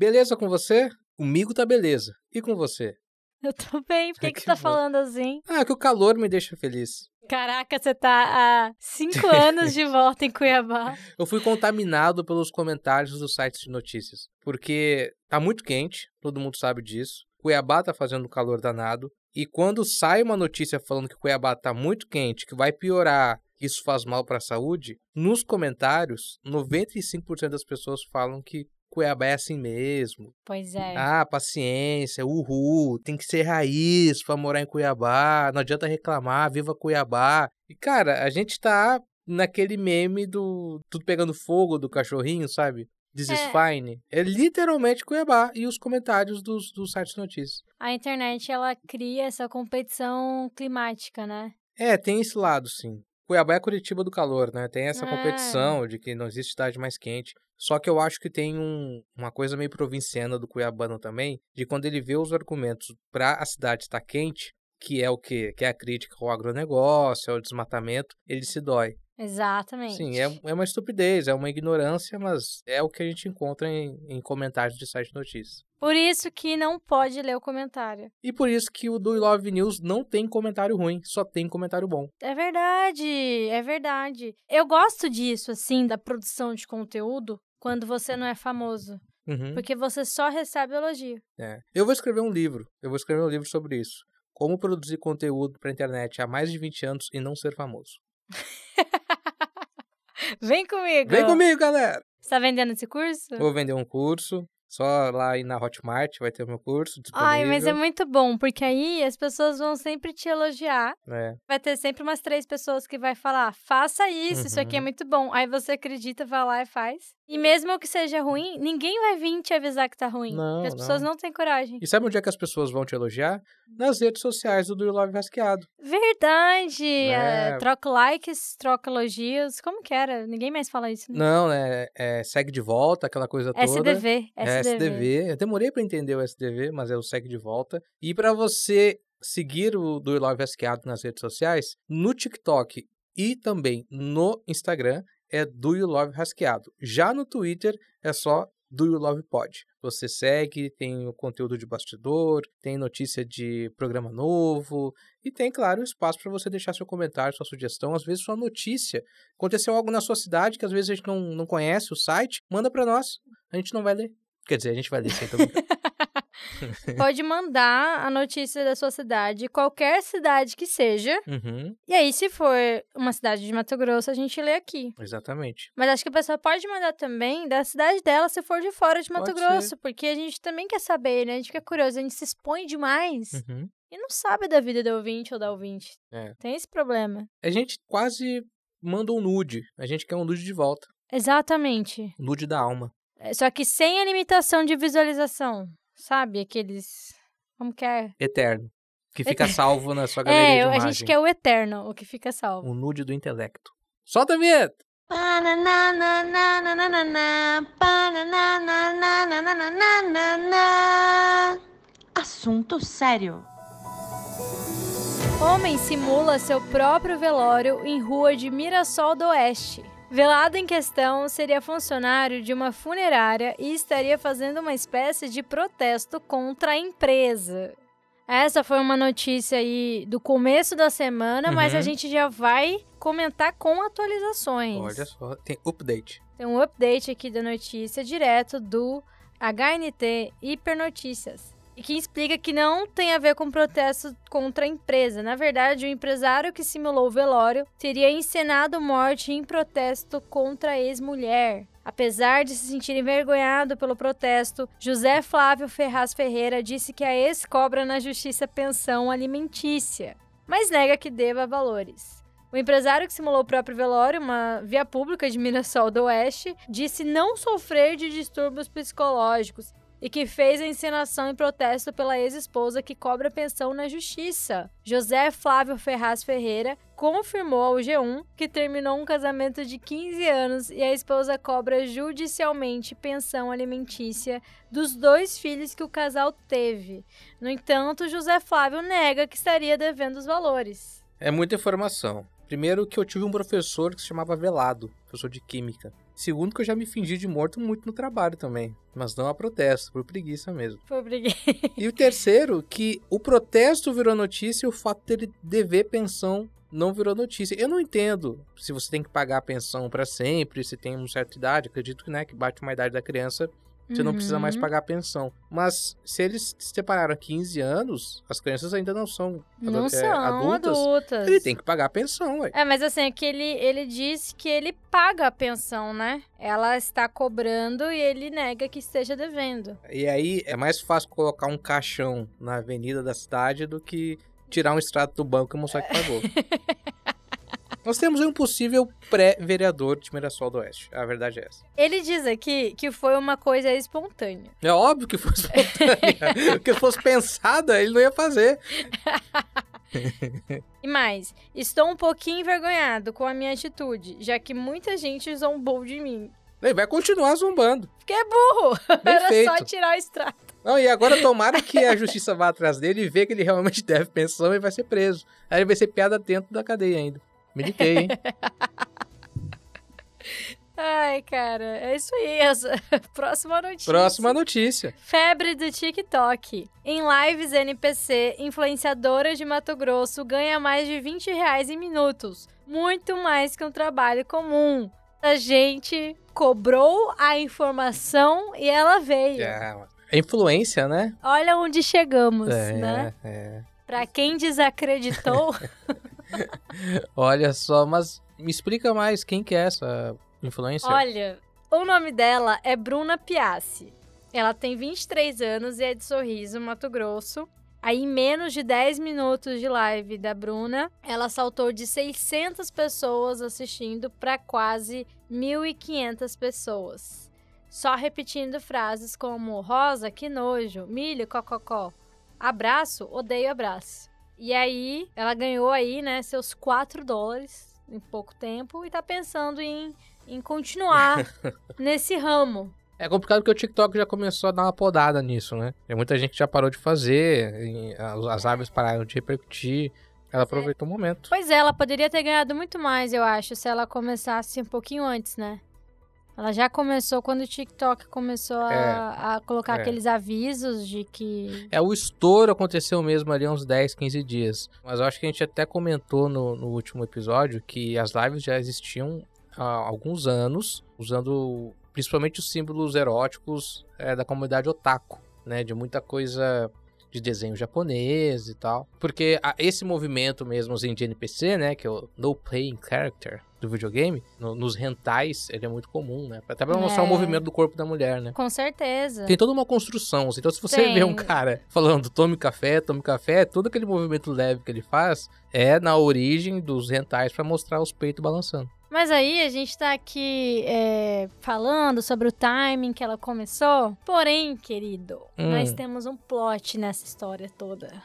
Beleza com você? Comigo tá beleza. E com você? Eu tô bem, por que, que que você tá bom. falando assim? Ah, que o calor me deixa feliz. Caraca, você tá há cinco anos de volta em Cuiabá. Eu fui contaminado pelos comentários dos sites de notícias. Porque tá muito quente, todo mundo sabe disso. Cuiabá tá fazendo calor danado. E quando sai uma notícia falando que Cuiabá tá muito quente, que vai piorar, que isso faz mal para a saúde, nos comentários, 95% das pessoas falam que Cuiabá é assim mesmo. Pois é. Ah, paciência, uhul, tem que ser raiz pra morar em Cuiabá, não adianta reclamar, viva Cuiabá. E cara, a gente tá naquele meme do tudo pegando fogo do cachorrinho, sabe? This is É. fine. É literalmente Cuiabá e os comentários dos, dos sites de notícias. A internet, ela cria essa competição climática, né? É, tem esse lado, sim. Cuiabá é Curitiba do calor, né? Tem essa É. competição de que não existe cidade mais quente. Só que eu acho que tem um- uma coisa meio provinciana do cuiabano também, de quando ele vê os argumentos para a cidade estar quente, que é o quê? Que é a crítica ao agronegócio, ao desmatamento, ele se dói. Exatamente. Sim, é, é uma estupidez, é uma ignorância, mas é o que a gente encontra em, em comentários de site de notícias. Por isso que não pode ler o comentário. E por isso que o do Love News não tem comentário ruim, só tem comentário bom. É verdade, é verdade. Eu gosto disso, assim, da produção de conteúdo quando você não é famoso. Uhum. Porque você só recebe elogio. É. Eu vou escrever um livro. Eu vou escrever um livro sobre isso. Como produzir conteúdo pra internet há mais de 20 anos e não ser famoso. Vem comigo! Vem comigo, galera! Você tá vendendo esse curso? Vou vender um curso. Só lá aí na Hotmart vai ter o meu curso disponível. Ai, mas é muito bom, porque aí as pessoas vão sempre te elogiar. É. Vai ter sempre umas três pessoas que vai falar, faça isso, isso aqui é Uhum. muito bom. Aí você acredita, vai lá e faz. E mesmo que seja ruim, ninguém vai vir te avisar que tá ruim. Não, as pessoas não. não têm coragem. E sabe onde é que as pessoas vão te elogiar? Nas redes sociais do Do You Love Rasqueado. Verdade! É. É, troca likes, troca elogios. Como que era? Ninguém mais fala isso. Né? Não, né? É, segue de volta, aquela coisa toda. SDV, É SDV. SDV. Eu demorei pra entender o SDV, mas é o segue de volta. E pra você seguir o Do You Love Rasqueado nas redes sociais, no TikTok e também no Instagram é Do You Love Rasqueado. Já no Twitter é só Do You Love Pod. Você segue, tem o conteúdo de bastidor, tem notícia de programa novo e tem, claro, espaço para você deixar seu comentário, sua sugestão, às vezes sua notícia. Aconteceu algo na sua cidade que às vezes a gente não, não conhece o site, manda para nós, a gente não vai ler. Quer dizer, a gente vai ler brincando. Pode mandar a notícia da sua cidade, qualquer cidade que seja. Uhum, E aí, se for uma cidade de Mato Grosso, a gente lê aqui. exatamente. Mas acho que a pessoa pode mandar também da cidade dela se for de fora de Mato Pode Grosso, porque a gente também quer saber, né? A gente fica curioso, a gente se expõe demais Uhum. e não sabe da vida do ouvinte ou da ouvinte. É. Tem esse problema. A gente quase manda um nude. A gente quer um nude de volta. Exatamente. Nude da alma. É, Só que sem a limitação de visualização. Sabe? Aqueles. Como que é? Eterno. Que fica salvo na sua galeria É, de a imagem. gente quer o eterno, o que fica salvo. Um nude do intelecto. Solta a vinheta! Assunto sério. Homem simula seu próprio velório em rua de Mirassol do Oeste. Velado em questão seria funcionário de uma funerária e estaria fazendo uma espécie de protesto contra a empresa. Essa foi uma notícia aí do começo da semana, mas a Uhum. gente já vai comentar com atualizações. Olha só, tem update. Tem um update aqui da notícia direto do HNT Hipernotícias. Que explica que não tem a ver com protesto contra a empresa. Na verdade, o empresário que simulou o velório teria encenado morte em protesto contra a ex-mulher. Apesar de se sentir envergonhado pelo protesto, José Flávio Ferraz Ferreira disse que a ex cobra na justiça pensão alimentícia, mas nega que deva valores. O empresário que simulou o próprio velório, uma via pública de Mirassol do Oeste, disse não sofrer de distúrbios psicológicos e que fez a encenação em protesto pela ex-esposa que cobra pensão na justiça. José Flávio Ferraz Ferreira confirmou ao G1 que terminou um casamento de 15 anos e a esposa cobra judicialmente pensão alimentícia dos dois filhos que o casal teve. No entanto, José Flávio nega que estaria devendo os valores. É muita informação. Primeiro que eu tive um professor que se chamava Velado, professor de Química. Segundo, que eu já me fingi de morto muito no trabalho também. Mas não a protesto, por preguiça mesmo. Por preguiça. E o terceiro, que o protesto virou notícia e o fato dele dever pensão não virou notícia. Eu não entendo se você tem que pagar a pensão para sempre, se tem uma certa idade. Acredito que, né, que bate uma idade da criança, você não precisa mais Uhum. pagar a pensão. Mas se eles se separaram há 15 anos, as crianças ainda não são, Não adu- é, são adultas. adultas. Ele tem que pagar a pensão, ué. É, mas assim, é que ele, ele disse que ele paga a pensão, né? Ela está cobrando e ele nega que esteja devendo. E aí é mais fácil colocar um caixão na avenida da cidade do que tirar um extrato do banco e mostrar que pagou. Nós temos um possível pré-vereador de Mirassol do Oeste. A verdade é essa. Ele diz aqui que foi uma coisa espontânea. É óbvio que fosse espontânea. Porque se fosse pensada, ele não ia fazer. E mais, estou um pouquinho envergonhado com a minha atitude, já que muita gente zombou de mim. Ele vai continuar zombando. Porque é burro! Bem Era feito. só tirar o extrato. Não, e agora tomara que a justiça vá atrás dele e vê que ele realmente deve pensão e vai ser preso. Aí ele vai ser piada dentro da cadeia ainda. Meditei, hein? Ai, cara, é isso aí. Essa... Próxima notícia. Próxima notícia. Febre do TikTok. Em lives NPC, influenciadora de Mato Grosso ganha mais de 20 reais em minutos. Muito mais que um trabalho comum. A gente cobrou a informação e ela veio. É, influência, né? Olha onde chegamos, É, né? é. Pra quem desacreditou, Olha só, mas me explica mais quem que é essa influencer. olha, o nome dela é Bruna Piassi. Ela tem 23 anos e é de Sorriso, Mato Grosso. Aí, em menos de 10 minutos de live da Bruna, ela saltou de 600 pessoas assistindo para quase 1.500 pessoas. Só repetindo frases como rosa, que nojo, milho, cococó, abraço, odeio abraço. E aí, ela ganhou aí, né, seus 4 dólares em pouco tempo e tá pensando em, em continuar nesse ramo. É complicado porque o TikTok já começou a dar uma podada nisso, né? Tem muita gente que já parou de fazer, as as aves pararam de repercutir. Ela aproveitou o momento. Pois é, ela poderia ter ganhado muito mais, eu acho, se ela começasse um pouquinho antes, né? Ela já começou quando o TikTok começou a, a colocar é. aqueles avisos de que. É, o estouro aconteceu mesmo ali há uns 10, 15 dias. Mas eu acho que a gente até comentou no, no último episódio que as lives já existiam há alguns anos, usando principalmente os símbolos eróticos é, da comunidade otaku, né? De muita coisa de desenho japonês e tal. Porque a- esse movimento mesmo de NPC, né? Que é o No Playing Character do videogame, no- nos rentais, ele é muito comum, né? Até pra mostrar o É. movimento do corpo da mulher, né? Com certeza. Tem toda uma construção. assim. Então, se você Tem. vê um cara falando tome café, tome café, todo aquele movimento leve que ele faz é na origem dos rentais pra mostrar os peitos balançando. Mas aí a gente tá aqui é, falando sobre o timing que ela começou. Porém, querido, Hum. nós temos um plot nessa história toda.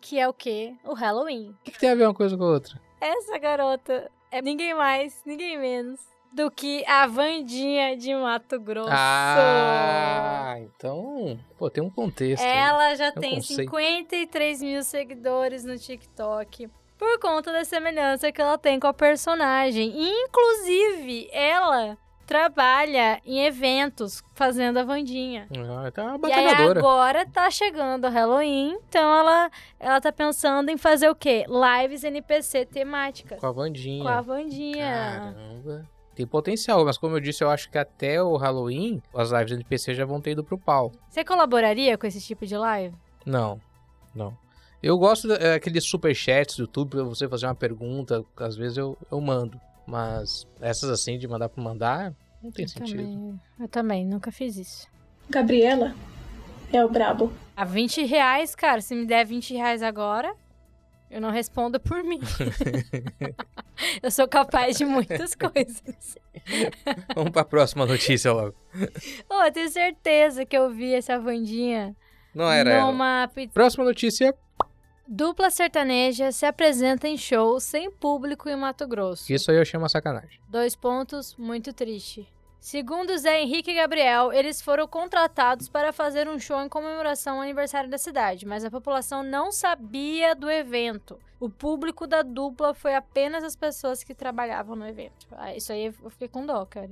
Que é o quê? O Halloween. O que, que tem a ver uma coisa com a outra? Essa garota é ninguém mais, ninguém menos do que a Vandinha de Mato Grosso. Ah, então, pô, tem um contexto. Ela já um tem conceito. 53 mil seguidores no TikTok. Por conta da semelhança que ela tem com a personagem. E, inclusive, ela trabalha em eventos fazendo a Vandinha. Ah, tá uma E batalhadora. agora tá chegando o Halloween, então ela, ela tá pensando em fazer o quê? Lives NPC temáticas. Com a Vandinha. Com a Vandinha. Caramba. Tem potencial, mas como eu disse, eu acho que até o Halloween, as lives NPC já vão ter ido pro pau. Você colaboraria com esse tipo de live? Não, não. Eu gosto daqueles superchats do YouTube pra você fazer uma pergunta, às vezes eu, eu mando. Mas essas assim, de mandar pra mandar, não tem Eu sentido. também, eu também, nunca fiz isso. Gabriela é o brabo. A 20 reais, cara, se me der 20 reais agora, eu não respondo por mim. eu sou capaz de muitas coisas. Vamos pra próxima notícia logo. Oh, eu tenho certeza que eu vi essa Vandinha Não era ela. numa pizza. Próxima notícia. Dupla sertaneja se apresenta em show sem público em Mato Grosso. Isso aí eu uma sacanagem. Dois pontos, muito triste. Segundo Zé Henrique e Gabriel, eles foram contratados para fazer um show em comemoração ao aniversário da cidade, mas a população não sabia do evento. O público da dupla foi apenas as pessoas que trabalhavam no evento. Ah, isso aí eu fiquei com dó, cara.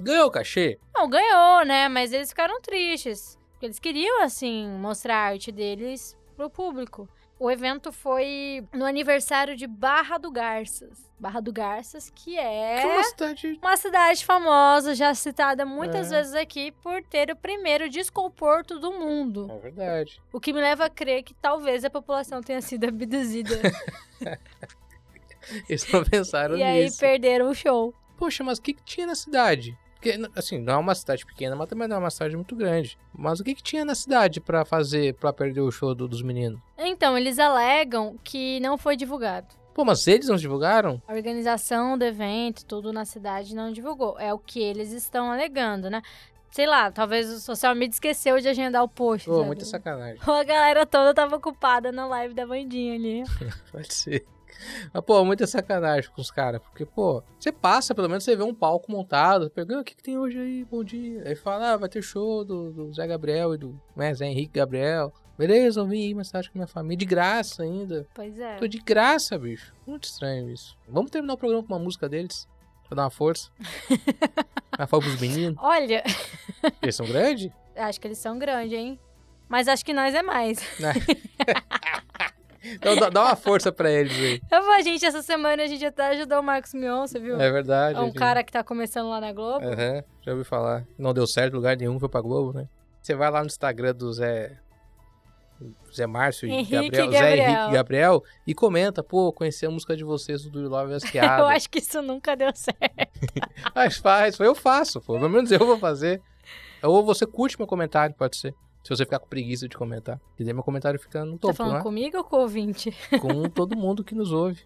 Ganhou o cachê? Não, ganhou, né? Mas eles ficaram tristes. Porque eles queriam, assim, mostrar a arte deles pro público. O evento foi no aniversário de Barra do Garças. Barra do Garças, que é Que uma cidade. uma cidade famosa, já citada muitas É. vezes aqui por ter o primeiro discoporto do mundo. É verdade. O que me leva a crer que talvez a população tenha sido abduzida. Eles não pensaram e aí nisso. perderam o show. Poxa, mas o que, que tinha na cidade? Porque, assim, não é uma cidade pequena, mas também não é uma cidade muito grande. Mas o que, que tinha na cidade pra fazer, pra perder o show do- dos meninos? Então, eles alegam que não foi divulgado. Pô, mas eles não divulgaram? A organização do evento, tudo na cidade não divulgou. É o que eles estão alegando, né? Sei lá, talvez o social media esqueceu de agendar o post. Pô, sabe? muita sacanagem. A galera toda tava ocupada na live da Vandinha ali. Pode ser. Mas, pô, muita sacanagem com os caras. Porque, pô, você passa, pelo menos você vê um palco montado. Pega, "Ah, o que, que tem hoje aí? Bom dia. Aí fala, ah, vai ter show do, do Zé Gabriel e do né, Zé Henrique Gabriel. Beleza, eu vim aí mais tarde com minha família. De graça ainda. Pois é. Tô de graça, bicho. Muito estranho isso. Vamos terminar o programa com uma música deles. Pra dar uma força. Uma força pros meninos. Olha, Eles são grandes? acho que eles são grandes, hein? Mas acho que nós é mais. Então dá, dá uma força pra eles aí. Eu vou, gente, essa semana a gente até ajudou o Marcos Mion, você viu? É verdade. É um gente. cara que tá começando lá na Globo. Aham, já ouvi falar. Não deu certo lugar nenhum, foi pra Globo, né? Você vai lá no Instagram do Zé. Zé Márcio e Henrique Gabriel, e Zé Gabriel. Henrique e Gabriel e comenta, pô, conheci a música de vocês do Love Asqueado. Eu acho que isso nunca deu certo. Mas faz, eu faço, pô. Pelo menos eu vou fazer. Ou você curte meu comentário, pode ser. Se você ficar com preguiça de comentar. E daí meu comentário fica no Tá topo, falando né? comigo ou com o ouvinte? Com todo mundo que nos ouve.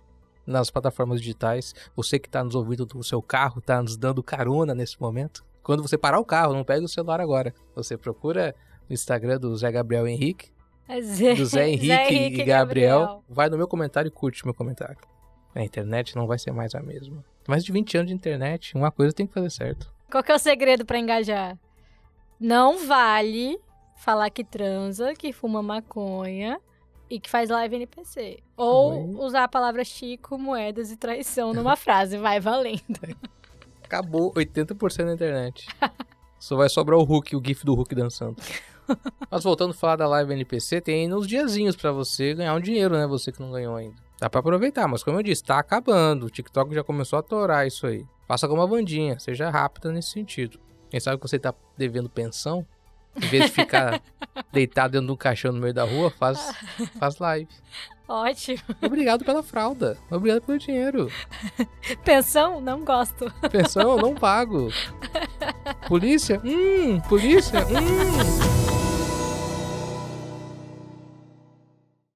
Nas plataformas digitais. Você que tá nos ouvindo do seu carro, tá nos dando carona nesse momento. Quando você parar o carro, não pega o celular agora. Você procura no Instagram do Zé Gabriel Henrique, É Zé, do Zé Henrique, e Gabriel. Vai no meu comentário e curte meu comentário. A internet não vai ser mais a mesma. Mais de 20 anos de internet, uma coisa tem que fazer certo. Qual que é o segredo pra engajar? Não vale falar que transa, que fuma maconha e que faz live NPC. Ou Oi. usar a palavra Chico, moedas e traição numa frase. Vai valendo. Acabou 80% da internet. Só vai sobrar o Hulk, o GIF do Hulk dançando. Mas voltando a falar da live NPC, tem nos diazinhos pra você ganhar um dinheiro, né? Você que não ganhou ainda. Dá pra aproveitar, mas como eu disse, tá acabando. O TikTok já começou a torar isso aí. Faça como a Vandinha, seja rápida nesse sentido. Quem sabe que você tá devendo pensão, em vez de ficar deitado dentro de um caixão no meio da rua, faz, faz live. Ótimo. Obrigado pela fralda. Obrigado pelo dinheiro. Pensão? Não gosto. Pensão, não pago. Polícia? Hum, polícia? Hum.